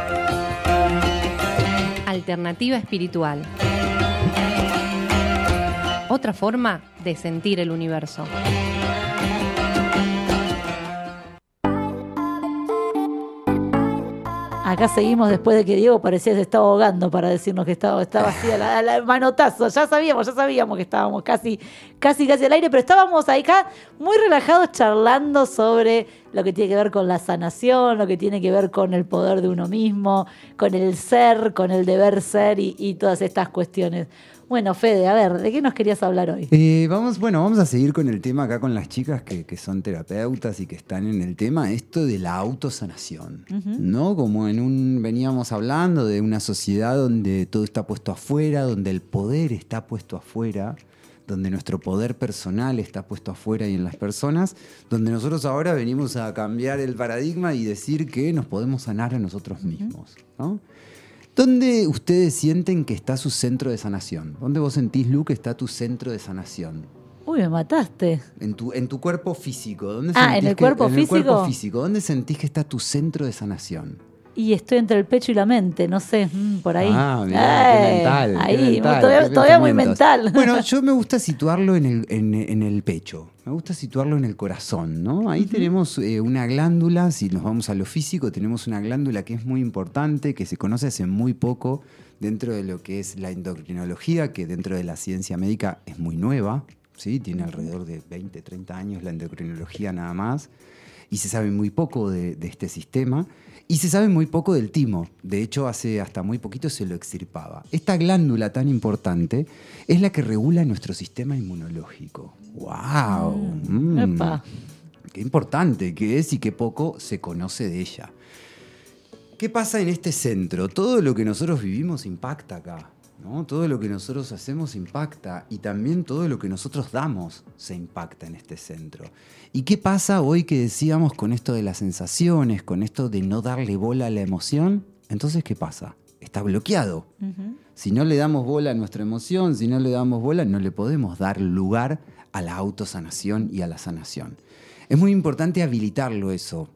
Alternativa espiritual. Otra forma de sentir el universo. Acá seguimos después de que Diego parecía que se estaba ahogando para decirnos que estaba, estaba así a manotazo. Ya sabíamos, ya sabíamos que estábamos casi, casi, casi al aire, pero estábamos acá muy relajados charlando sobre lo que tiene que ver con la sanación, lo que tiene que ver con el poder de uno mismo, con el ser, con el deber ser y todas estas cuestiones. Bueno, Fede, a ver, ¿de qué nos querías hablar hoy? Eh, vamos, bueno, vamos a seguir con el tema acá con las chicas que, que son terapeutas y que están en el tema, esto de la autosanación, ¿no? Como en un, veníamos hablando de una sociedad donde todo está puesto afuera, donde el poder está puesto afuera, donde nuestro poder personal está puesto afuera y en las personas, donde nosotros ahora venimos a cambiar el paradigma y decir que nos podemos sanar a nosotros mismos, ¿no? ¿Dónde ustedes sienten que está su centro de sanación? ¿Dónde vos sentís, Lu, que está tu centro de sanación? Uy, me mataste. En tu, en tu cuerpo físico. ¿Dónde Ah, sentís ¿en el que- cuerpo en el cuerpo físico? físico. ¿Dónde sentís que está tu centro de sanación? Y estoy entre el pecho y la mente, no sé, mm, por ahí. Ah, mirá, qué Eh, qué Ahí, mental, todavía, qué todavía muy mental. Bueno, *laughs* yo me gusta situarlo en el, en, en el pecho. Me gusta situarlo en el corazón, ¿no? Ahí tenemos eh, una glándula, si nos vamos a lo físico, tenemos una glándula que es muy importante, que se conoce hace muy poco dentro de lo que es la endocrinología, que dentro de la ciencia médica es muy nueva, ¿sí? Tiene alrededor de 20, 30 años la endocrinología nada más, y se sabe muy poco de, de este sistema. Y se sabe muy poco del timo. De hecho, hace hasta muy poquito se lo extirpaba. Esta glándula tan importante es la que regula nuestro sistema inmunológico. ¡Wow! Mm. Epa. Qué importante que es y qué poco se conoce de ella. ¿Qué pasa en este centro? Todo lo que nosotros vivimos impacta acá. ¿No? Todo lo que nosotros hacemos impacta y también todo lo que nosotros damos se impacta en este centro. ¿Y qué pasa hoy que decíamos con esto de las sensaciones, con esto de no darle bola a la emoción? Entonces, ¿qué pasa? Está bloqueado. Si no le damos bola a nuestra emoción, si no le damos bola, no le podemos dar lugar a la autosanación y a la sanación. Es muy importante habilitarlo eso,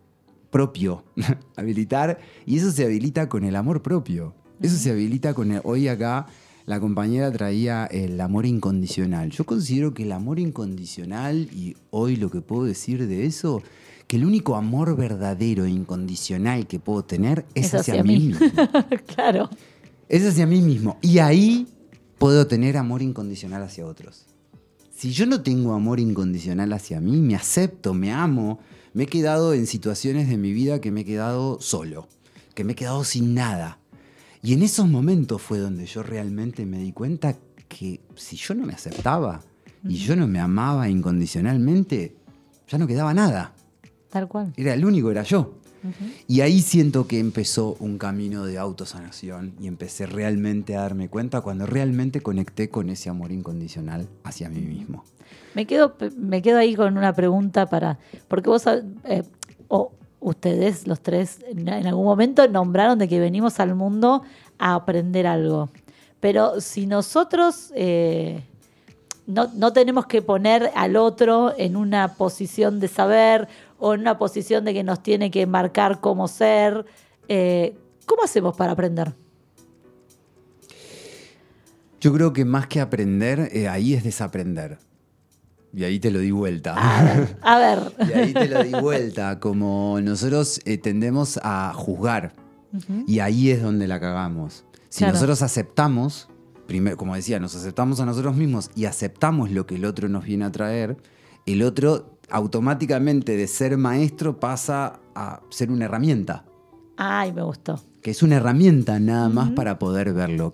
propio, *laughs* habilitar, y eso se habilita con el amor propio. Eso se habilita con el, hoy acá la compañera traía el amor incondicional. Yo considero que el amor incondicional, y hoy lo que puedo decir de eso, que el único amor verdadero e incondicional que puedo tener es, hacia, mí mismo. *laughs* claro. Es hacia mí mismo. Y ahí puedo tener amor incondicional hacia otros. Si yo no tengo amor incondicional hacia mí, me acepto, me amo, me he quedado en situaciones de mi vida que me he quedado solo, que me he quedado sin nada. Y en esos momentos fue donde yo realmente me di cuenta que si yo no me aceptaba y yo no me amaba incondicionalmente, ya no quedaba nada. Tal cual. Era el único, era yo. Y ahí siento que empezó un camino de autosanación y empecé realmente a darme cuenta cuando realmente conecté con ese amor incondicional hacia mí mismo. Me quedo, me quedo ahí con una pregunta para. Porque vos, eh, o ustedes, los tres, en algún momento nombraron de que venimos al mundo a aprender algo. Pero si nosotros eh, no, no tenemos que poner al otro en una posición de saber o en una posición de que nos tiene que marcar cómo ser, eh, ¿cómo hacemos para aprender? Yo creo que más que aprender, eh, ahí es desaprender. Y ahí te lo di vuelta. *laughs* *laughs* A ver. Y ahí te lo di vuelta. Como nosotros eh, tendemos a juzgar. Y ahí es donde la cagamos. Si Claro. nosotros aceptamos, primero, como decía, nos aceptamos a nosotros mismos y aceptamos lo que el otro nos viene a traer, el otro automáticamente de ser maestro pasa a ser una herramienta. Ay, me gustó. Que es una herramienta nada más para poder verlo.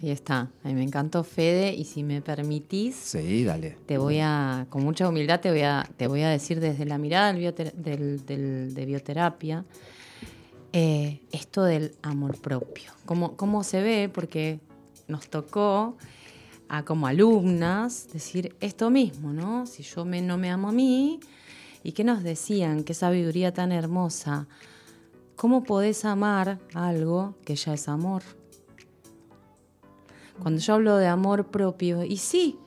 Ahí está. A mí me encantó Fede y si me permitís, Sí, dale. te voy a, con mucha humildad te voy a, te voy a decir desde la mirada del bioter- del- del- de bioterapia, eh, esto del amor propio. ¿Cómo, ¿Cómo se ve? Porque nos tocó a como alumnas decir esto mismo, ¿no? Si yo me, no me amo a mí, ¿y qué nos decían? Qué sabiduría tan hermosa. ¿Cómo podés amar algo que ya es amor? Cuando yo hablo de amor propio, y sí,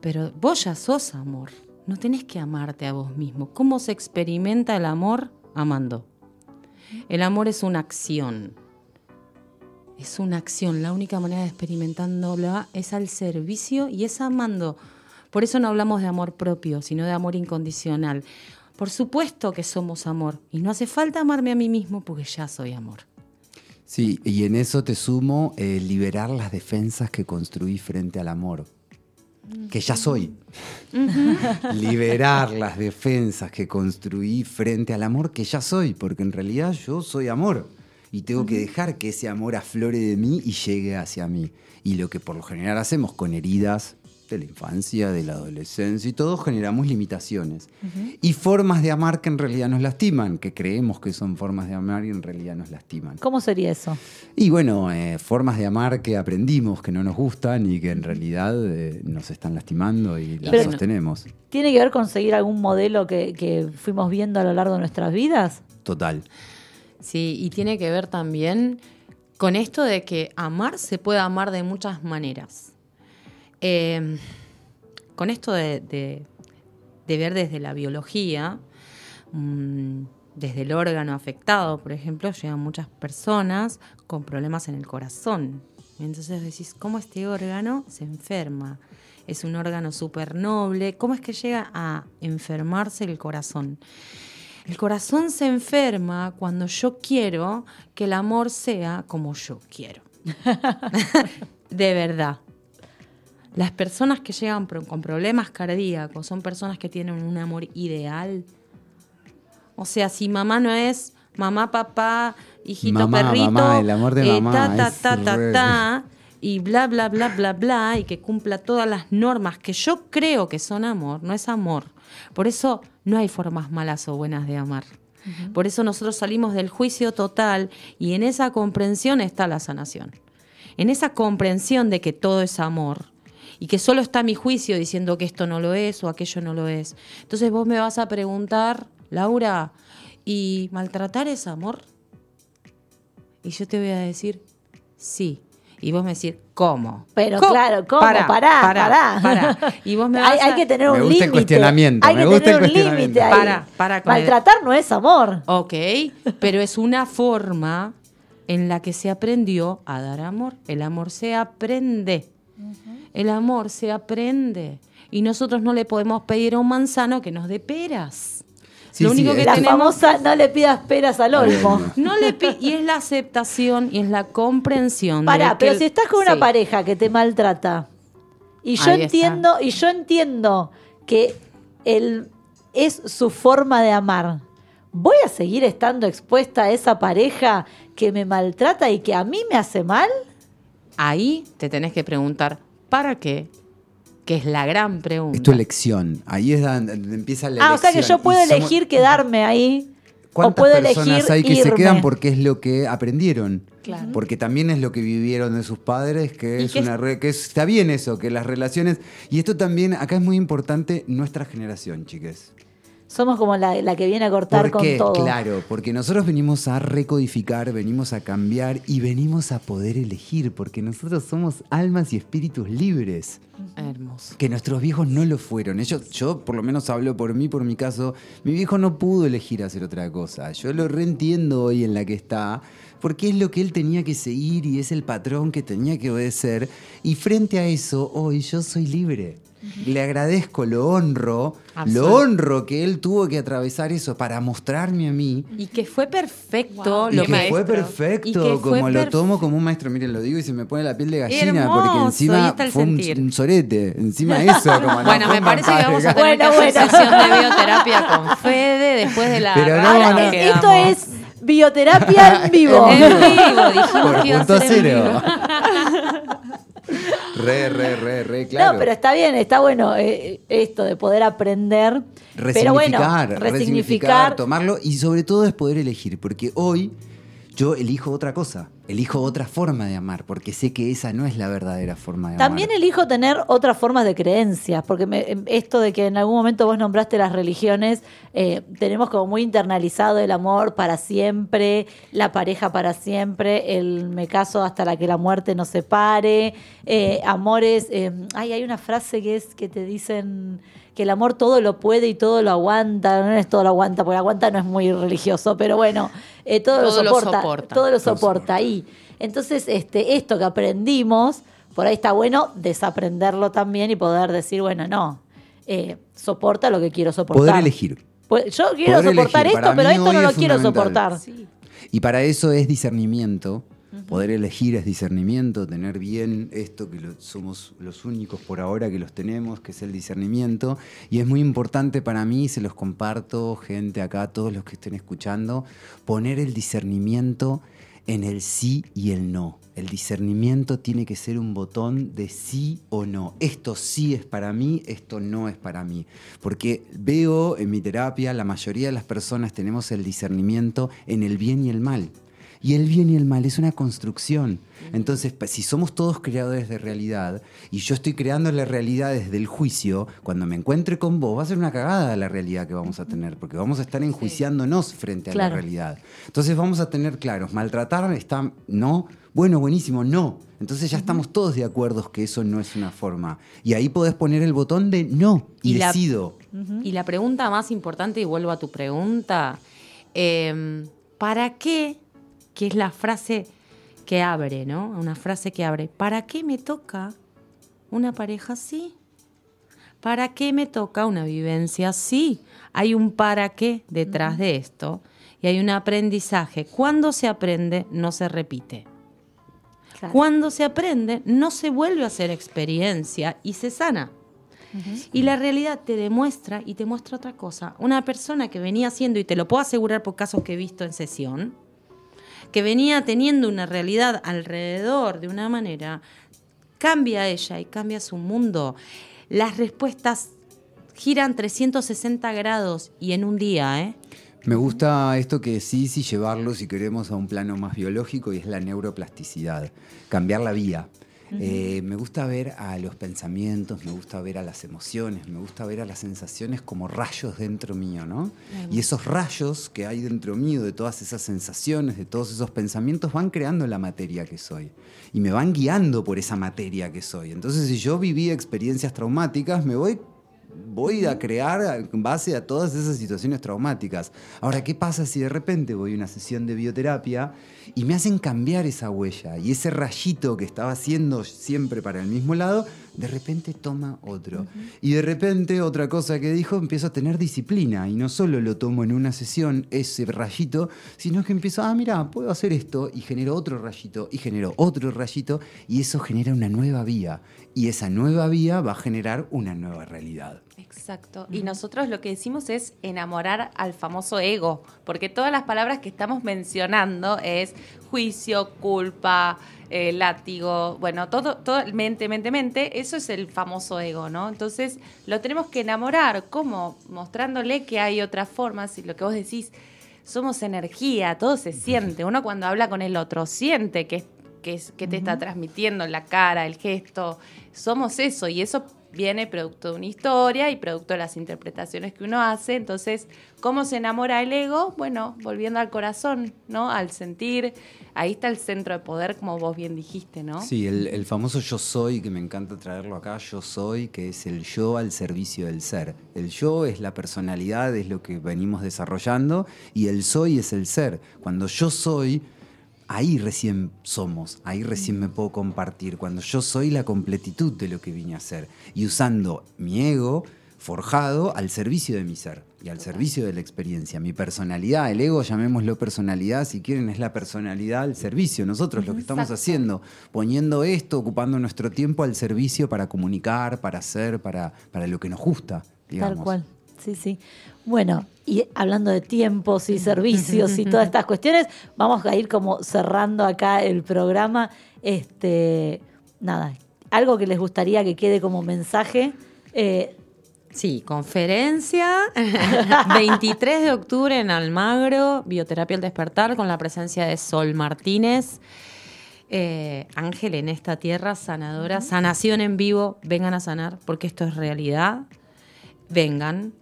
pero vos ya sos amor. No tenés que amarte a vos mismo. ¿Cómo se experimenta el amor? Amando. El amor es una acción. Es una acción. La única manera de experimentándola es al servicio y es amando. Por eso no hablamos de amor propio, sino de amor incondicional. Por supuesto que somos amor. Y no hace falta amarme a mí mismo porque ya soy amor. Sí, y en eso te sumo eh, liberar las defensas que construí frente al amor, que ya soy. *laughs* liberar las defensas que construí frente al amor, que ya soy, porque en realidad yo soy amor. Y tengo que dejar que ese amor aflore de mí y llegue hacia mí. Y lo que por lo general hacemos con heridas de la infancia, de la adolescencia y todo, generamos limitaciones. Y formas de amar que en realidad nos lastiman, que creemos que son formas de amar y en realidad nos lastiman. ¿Cómo sería eso? Y bueno, eh, formas de amar que aprendimos, que no nos gustan y que en realidad eh, nos están lastimando y las Pero- sostenemos. ¿Tiene que ver con seguir algún modelo que, que fuimos viendo a lo largo de nuestras vidas? Total. Sí, y tiene que ver también con esto de que amar se puede amar de muchas maneras. Eh, con esto de ver desde la biología, mm, desde el órgano afectado, por ejemplo, llegan muchas personas con problemas en el corazón. Entonces decís, ¿cómo este órgano se enferma? Es un órgano súper noble. ¿Cómo es que llega a enfermarse el corazón? El corazón se enferma cuando yo quiero que el amor sea como yo quiero. *laughs* de verdad. Las personas que llegan con problemas cardíacos son personas que tienen un amor ideal. O sea, si mamá no es mamá, papá, hijito, Mamá, perrito, mamá, el amor de eh, mamá ta, ta, ta, ta, ta, y bla, bla, bla, bla, bla, y que cumpla todas las normas que yo creo que son amor, no es amor. Por eso no hay formas malas o buenas de amar. Por eso nosotros salimos del juicio total y en esa comprensión está la sanación. En esa comprensión de que todo es amor y que solo está mi juicio diciendo que esto no lo es o aquello no lo es. Entonces vos me vas a preguntar, Laura, ¿y maltratar es amor? Y yo te voy a decir, sí. Y vos me decís, ¿cómo? Pero ¿Cómo? claro, ¿cómo? Pará, Pará, pará, pará. pará. Y vos me hay, vas hay a- que tener Me un gusta el límite. cuestionamiento, Hay me que gusta tener el un límite ahí. Para, para el- Maltratar no es amor. Ok, pero es una forma en la que se aprendió a dar amor. El amor se aprende. El amor se aprende. Y nosotros no le podemos pedir a un manzano que nos dé peras. Sí, Lo sí, único que La tenemos famosa no le pidas peras al olmo. no le pi- y es la aceptación y es la comprensión. Pará, que pero el- si estás con una Sí. pareja que te maltrata y yo Ahí está. entiendo y yo entiendo que el es su forma de amar. ¿Voy a seguir estando expuesta a esa pareja que me maltrata y que a mí me hace mal? Ahí te tenés que preguntar, ¿para qué? Que es la gran pregunta. Es tu elección. Ahí es donde empieza la Ah, o sea que elección. yo puedo somos- elegir quedarme ahí o ¿Cuántas puedo personas elegir hay que irme. se quedan porque es lo que aprendieron? Claro. Porque también es lo que vivieron de sus padres, que es que una re- que es- está bien eso, que las relaciones. Y esto también, acá es muy importante nuestra generación, chiques. Somos como la, la que viene a cortar ¿Por qué? con todo. Claro, porque nosotros venimos a recodificar, venimos a cambiar y venimos a poder elegir, porque nosotros somos almas y espíritus libres. Hermoso. Que nuestros viejos no lo fueron. Ellos, yo por lo menos hablo por mí, por mi caso, mi viejo no pudo elegir hacer otra cosa. Yo lo reentiendo hoy en la que está, porque es lo que él tenía que seguir y es el patrón que tenía que obedecer. Y frente a eso, hoy yo soy libre. Le agradezco, lo honro, lo honro que él tuvo que atravesar eso para mostrarme a mí. Y que fue perfecto Wow. Y lo que que fue Y perfecto, que fue como lo tomo como un maestro. Miren, lo digo y se me pone la piel de gallina, Hermoso, porque encima fue un, un sorete. Encima *laughs* eso, como no Bueno, me parece que vamos a tener Bueno, bueno. sesión de bioterapia con Fede después de la Pero no, Esto es bioterapia en *laughs* vivo. En vivo, dijimos Por que iba a punto ser en cero. vivo. Re, re, re, re, claro. No, pero está bien, está bueno eh, esto de poder aprender. Pero bueno, resignificar, resignificar. resignificar, tomarlo y sobre todo es poder elegir, porque hoy yo elijo otra cosa, elijo otra forma de amar, porque sé que esa no es la verdadera forma de También amar. elijo tener otras formas de creencias, porque me- em, esto de que en algún momento vos nombraste las religiones, eh, tenemos como muy internalizado el amor para siempre, la pareja para siempre, el me caso hasta la que la muerte nos separe, eh, amores, eh, ay, hay una frase que es que te dicen que el amor todo lo puede y todo lo aguanta, no es todo lo aguanta, porque aguanta no es muy religioso, pero bueno, eh, todo, lo Todo lo soporta, soporta. todo lo Todo soporta ahí. Entonces, este, esto que aprendimos, por ahí está bueno desaprenderlo también y poder decir, bueno, no, eh, soporta lo que quiero soportar. Poder elegir. Pues yo quiero Poder soportar elegir. esto, Para pero esto no lo quiero soportar. Y para eso es discernimiento. Poder elegir es discernimiento, tener bien esto que lo- somos los únicos por ahora que los tenemos, que es el discernimiento. Y es muy importante para mí, se los comparto, gente acá, todos los que estén escuchando, poner el discernimiento en el sí y el no. El discernimiento tiene que ser un botón de sí o no. Esto sí es para mí, esto no es para mí. Porque veo en mi terapia, la mayoría de las personas tenemos el discernimiento en el bien y el mal. Y el bien y el mal es una construcción. Entonces, pa- si somos todos creadores de realidad y yo estoy creando la realidad desde el juicio, cuando me encuentre con vos va a ser una cagada la realidad que vamos a tener, porque vamos a estar enjuiciándonos frente a Claro. la realidad. Entonces vamos a tener claros, maltratar está, no, bueno, buenísimo, no. Entonces ya estamos todos de acuerdo que eso no es una forma. Y ahí podés poner el botón de no y, Y la- decido. Y la pregunta más importante, y vuelvo a tu pregunta, eh, ¿para qué? Que es la frase que abre, ¿no? Una frase que abre. ¿Para qué me toca una pareja así? ¿Para qué me toca una vivencia así? Hay un para qué detrás de esto y hay un aprendizaje. Cuando se aprende, no se repite. Claro. Cuando se aprende, no se vuelve a hacer experiencia y se sana. Y la realidad te demuestra y te muestra otra cosa. Una persona que venía haciendo, y te lo puedo asegurar por casos que he visto en sesión, que venía teniendo una realidad alrededor de una manera, cambia ella y cambia su mundo. Las respuestas giran 360 grados y en un día, ¿eh? Me gusta esto que decís y llevarlo, si queremos, a un plano más biológico y es la neuroplasticidad, cambiar la vía. Eh, me gusta ver a los pensamientos, me gusta ver a las emociones, me gusta ver a las sensaciones como rayos dentro mío, ¿no? Y esos rayos que hay dentro mío, de todas esas sensaciones, de todos esos pensamientos, van creando la materia que soy. Y me van guiando por esa materia que soy. Entonces, si yo viví experiencias traumáticas, me voy voy a crear en base a todas esas situaciones traumáticas. Ahora, ¿qué pasa si de repente voy a una sesión de bioterapia y me hacen cambiar esa huella y ese rayito que estaba haciendo siempre para el mismo lado, de repente toma otro. Y de repente otra cosa que dijo, empiezo a tener disciplina y no solo lo tomo en una sesión, ese rayito, sino que empiezo, ah, mira, puedo hacer esto y genero otro rayito y genero otro rayito y eso genera una nueva vía y esa nueva vía va a generar una nueva realidad. Exacto. Y nosotros lo que decimos es enamorar al famoso ego, porque todas las palabras que estamos mencionando es juicio, culpa, eh, látigo, bueno, todo, todo, mente, mente, mente, eso es el famoso ego, ¿no? Entonces lo tenemos que enamorar, ¿cómo? Mostrándole que hay otras formas y lo que vos decís, somos energía, todo se siente. Uno cuando habla con el otro siente que, que, que te está transmitiendo la cara, el gesto. Somos eso y eso viene producto de una historia y producto de las interpretaciones que uno hace. Entonces, ¿cómo se enamora el ego? Bueno, volviendo al corazón, ¿no? Al sentir. Ahí está el centro de poder, como vos bien dijiste, ¿no? Sí, el, el famoso yo soy, que me encanta traerlo acá, yo soy, que es el yo al servicio del ser. El yo es la personalidad, es lo que venimos desarrollando, y el soy es el ser. Cuando yo soy, ahí recién somos, ahí recién me puedo compartir, cuando yo soy la completitud de lo que vine a ser, y usando mi ego forjado al servicio de mi ser y al servicio de la experiencia. Mi personalidad, el ego, llamémoslo personalidad, si quieren, es la personalidad al servicio. Nosotros lo que estamos haciendo, poniendo esto, ocupando nuestro tiempo al servicio para comunicar, para hacer, para, para lo que nos gusta. Digamos. Tal cual. Sí, sí. Bueno, y hablando de tiempos y servicios y todas estas cuestiones, vamos a ir como cerrando acá el programa. Este, nada, algo que les gustaría que quede como mensaje. Eh, Sí, conferencia *laughs* 23 de octubre en Almagro, Bioterapia al Despertar, con la presencia de Sol Martínez. Eh, Ángel en esta tierra, sanadora, sanación en vivo, vengan a sanar, porque esto es realidad. Vengan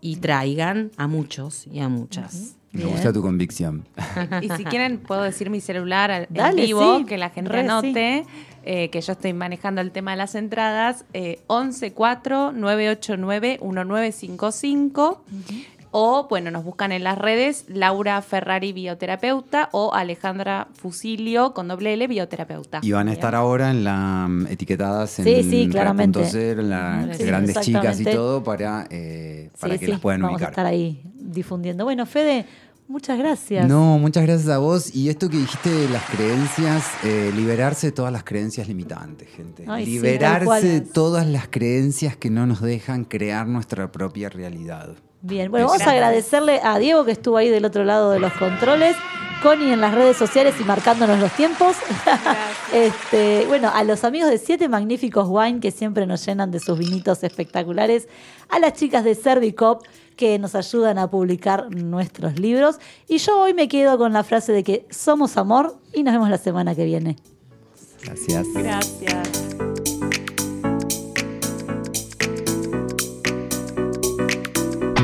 y traigan a muchos y a muchas. Me gusta tu convicción. *laughs* Y si quieren, puedo decir mi celular al- en vivo, sí, que la gente re, anote, eh, que yo estoy manejando el tema de las entradas, eh, 114-989-1955. O, bueno, nos buscan en las redes Laura Ferrari Bioterapeuta o Alejandra Fusilio con doble L Bioterapeuta. Y van a estar ahora en la mm, etiquetadas en Sí, sí, claramente. Red.cl, en las Sí, grandes chicas y todo para, eh, para sí, que sí, las puedan vamos a ubicar. estar ahí difundiendo. Bueno, Fede, muchas gracias. No, muchas gracias a vos. Y esto que dijiste de las creencias, eh, liberarse de todas las creencias limitantes, gente. Ay, liberarse de todas las creencias que no nos dejan crear nuestra propia realidad. Bien, bueno, vamos a agradecerle a Diego que estuvo ahí del otro lado de los controles, Connie en las redes sociales y marcándonos los tiempos. *laughs* este, bueno, a los amigos de Siete Magníficos Wine que siempre nos llenan de sus vinitos espectaculares, a las chicas de Servicop que nos ayudan a publicar nuestros libros. Y yo hoy me quedo con la frase de que somos amor y nos vemos la semana que viene. Gracias. Gracias.